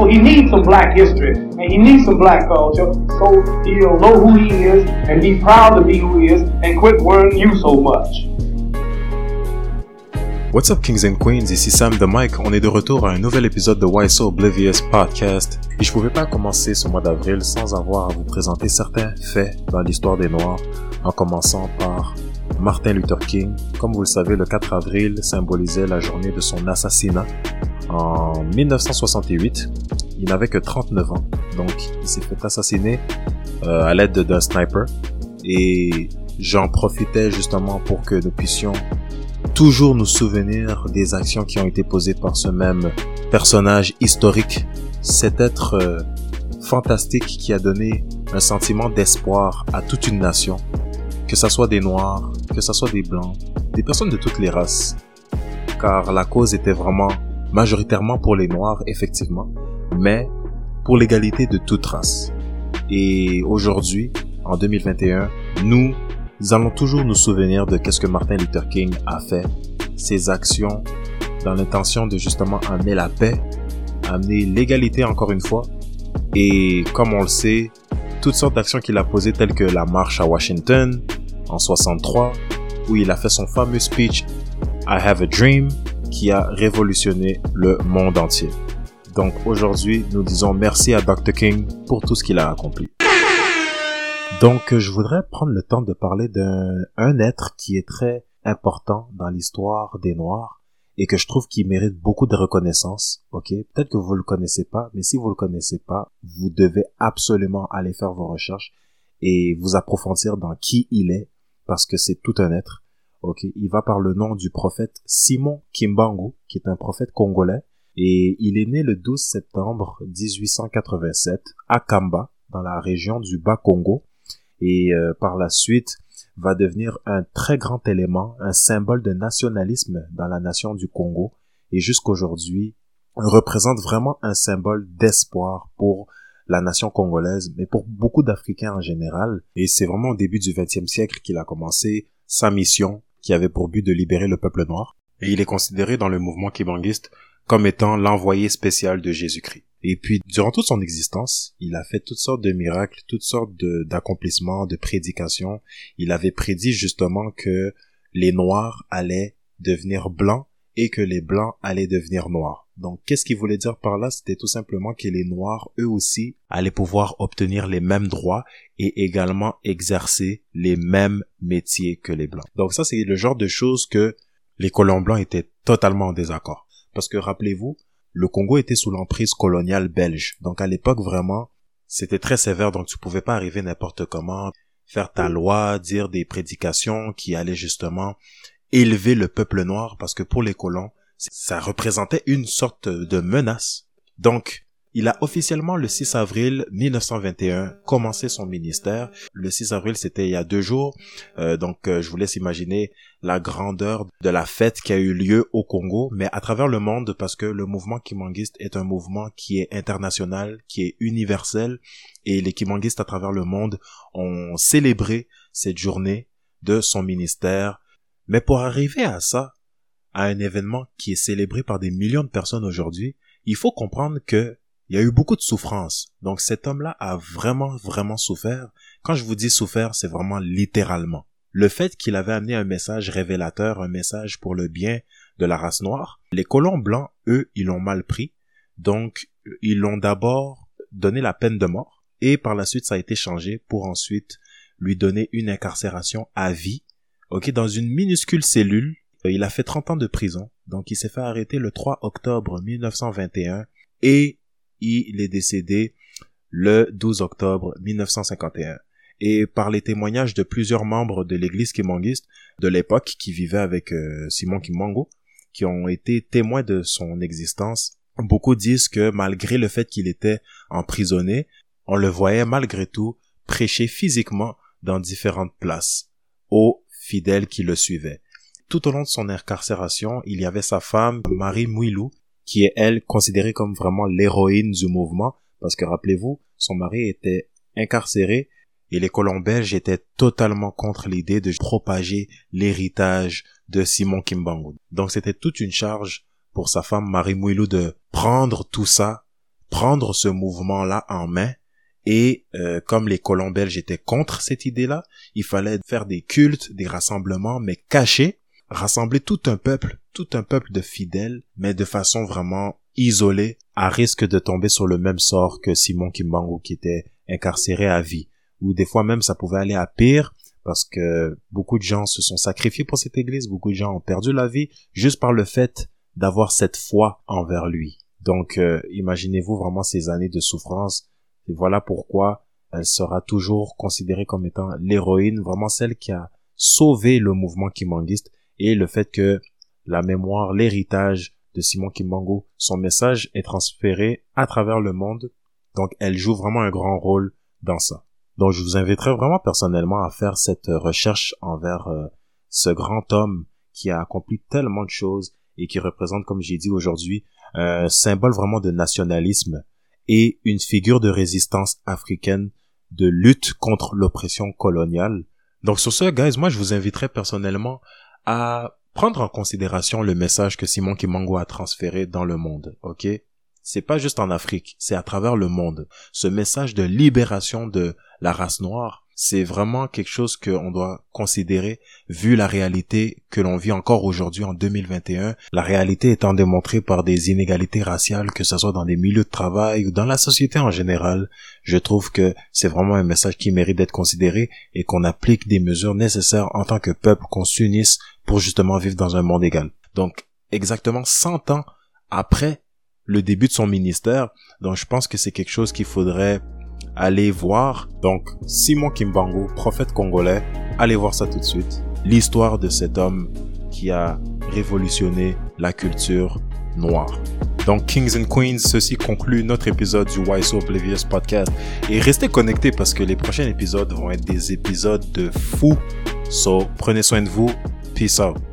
So he needs some black history and he needs some black culture so he'll know who he is and be proud to be who he is and quit worrying you so much. What's up Kings and Queens, ici Sam the Mike, on est de retour à un nouvel épisode de Why So Oblivious Podcast. Et je pouvais pas commencer ce mois d'avril sans avoir à vous présenter certains faits dans l'histoire des Noirs, en commençant par Martin Luther King. Comme vous le savez, le 4 avril symbolisait la journée de son assassinat. En 1968, il n'avait que 39 ans, donc il s'est fait assassiner euh, à l'aide d'un sniper. Et j'en profitais justement pour que nous puissions toujours nous souvenir des actions qui ont été posées par ce même personnage historique, cet être euh, fantastique qui a donné un sentiment d'espoir à toute une nation, que ce soit des noirs, que ce soit des blancs, des personnes de toutes les races, car la cause était vraiment majoritairement pour les noirs, effectivement, mais pour l'égalité de toute race. Et aujourd'hui, en 2021, nous allons toujours nous souvenir de qu'est-ce que Martin Luther King a fait, ses actions dans l'intention de justement amener la paix, amener l'égalité encore une fois. Et comme on le sait, toutes sortes d'actions qu'il a posées telles que la marche à Washington en 63, où il a fait son fameux speech I Have a Dream, qui a révolutionné le monde entier. Donc aujourd'hui, nous disons merci à Dr. King pour tout ce qu'il a accompli. Donc, je voudrais prendre le temps de parler d'un être qui est très important dans l'histoire des Noirs et que je trouve qu'il mérite beaucoup de reconnaissance. Ok, peut-être que vous le connaissez pas, mais si vous le connaissez pas, vous devez absolument aller faire vos recherches et vous approfondir dans qui il est parce que c'est tout un être. Ok, il va par le nom du prophète Simon Kimbangu, qui est un prophète congolais. Et il est né le 12 septembre 1887 à Kamba, dans la région du Bas-Congo. Et euh, par la suite va devenir un très grand élément, un symbole de nationalisme dans la nation du Congo. Et jusqu'aujourd'hui représente vraiment un symbole d'espoir pour la nation congolaise, mais pour beaucoup d'Africains en général. Et c'est vraiment au début du XXe siècle qu'il a commencé sa mission qui avait pour but de libérer le peuple noir. Et il est considéré dans le mouvement kibanguiste comme étant l'envoyé spécial de Jésus-Christ. Et puis, durant toute son existence, il a fait toutes sortes de miracles, toutes sortes d'accomplissements, de, prédications. Il avait prédit justement que les Noirs allaient devenir blancs et que les Blancs allaient devenir Noirs. Donc, qu'est-ce qu'il voulait dire par là? C'était tout simplement que les Noirs, eux aussi, allaient pouvoir obtenir les mêmes droits et également exercer les mêmes métiers que les Blancs. Donc ça, c'est le genre de choses que les colons blancs étaient totalement en désaccord. Parce que rappelez-vous, le Congo était sous l'emprise coloniale belge. Donc à l'époque vraiment, c'était très sévère, donc tu pouvais pas arriver n'importe comment, faire ta loi, dire des prédications qui allaient justement élever le peuple noir, parce que pour les colons, ça représentait une sorte de menace. Donc, il a officiellement le 6 avril 1921 commencé son ministère. Le 6 avril, c'était il y a deux jours. Euh, donc, euh, je vous laisse imaginer la grandeur de la fête qui a eu lieu au Congo, mais à travers le monde, parce que le mouvement kimanguiste est un mouvement qui est international, qui est universel, et les kimanguistes à travers le monde ont célébré cette journée de son ministère. Mais pour arriver à ça, à un événement qui est célébré par des millions de personnes aujourd'hui, il faut comprendre que il y a eu beaucoup de souffrance. Donc cet homme-là a vraiment, vraiment souffert. Quand je vous dis souffert, c'est vraiment littéralement. Le fait qu'il avait amené un message révélateur, un message pour le bien de la race noire, les colons blancs, eux, ils l'ont mal pris. Donc, ils l'ont d'abord donné la peine de mort et par la suite, ça a été changé pour ensuite lui donner une incarcération à vie. Ok, dans une minuscule cellule. Il a fait 30 ans de prison. Donc, il s'est fait arrêter le 3 octobre 1921 et il est décédé le 12 octobre 1951. Et par les témoignages de plusieurs membres de l'église kimanguiste de l'époque qui vivaient avec euh, Simon Kimango, qui ont été témoins de son existence, beaucoup disent que malgré le fait qu'il était emprisonné, on le voyait malgré tout prêcher physiquement dans différentes places fidèles qui le suivaient. Tout au long de son incarcération, il y avait sa femme, Marie Mouilou, qui est elle considérée comme vraiment l'héroïne du mouvement, parce que rappelez-vous, son mari était incarcéré et les colons belges étaient totalement contre l'idée de propager l'héritage de Simon Kimbangu. Donc c'était toute une charge pour sa femme Marie Mouilou de prendre tout ça, prendre ce mouvement-là en main et euh, comme les colons belges étaient contre cette idée-là, il fallait faire des cultes, des rassemblements, mais cachés, rassembler tout un peuple, tout un peuple de fidèles, mais de façon vraiment isolée, à risque de tomber sur le même sort que Simon Kimbangu qui était incarcéré à vie. Ou des fois même ça pouvait aller à pire, parce que beaucoup de gens se sont sacrifiés pour cette église, beaucoup de gens ont perdu la vie juste par le fait d'avoir cette foi envers lui. Donc euh, imaginez-vous vraiment ces années de souffrance et voilà pourquoi elle sera toujours considérée comme étant l'héroïne, vraiment celle qui a sauvé le mouvement kimbanguiste et le fait que la mémoire, l'héritage de Simon Kimbangu, son message est transféré à travers le monde. Donc elle joue vraiment un grand rôle dans ça. Donc je vous inviterai vraiment personnellement à faire cette recherche envers euh, ce grand homme qui a accompli tellement de choses et qui représente, comme j'ai dit aujourd'hui, un symbole vraiment de nationalisme et une figure de résistance africaine de lutte contre l'oppression coloniale. Donc sur ce, guys, moi je vous inviterai personnellement à prendre en considération le message que Simon Kimango a transféré dans le monde, ok? C'est pas juste en Afrique, c'est à travers le monde. Ce message de libération de la race noire, c'est vraiment quelque chose qu'on doit considérer vu la réalité que l'on vit encore aujourd'hui en 2021. La réalité étant démontrée par des inégalités raciales, que ce soit dans des milieux de travail ou dans la société en général. Je trouve que c'est vraiment un message qui mérite d'être considéré et qu'on applique des mesures nécessaires en tant que peuple, qu'on s'unisse pour justement vivre dans un monde égal. Donc, exactement 100 ans après le début de son ministère, donc je pense que c'est quelque chose qu'il faudrait allez voir. Donc, Simon Kimbangu, prophète congolais, allez voir ça tout de suite. L'histoire de cet homme qui a révolutionné la culture noire. Donc, Kings and Queens, ceci conclut notre épisode du Why So Oblivious podcast. Et restez connectés parce que les prochains épisodes vont être des épisodes de fou. So, prenez soin de vous. Peace out.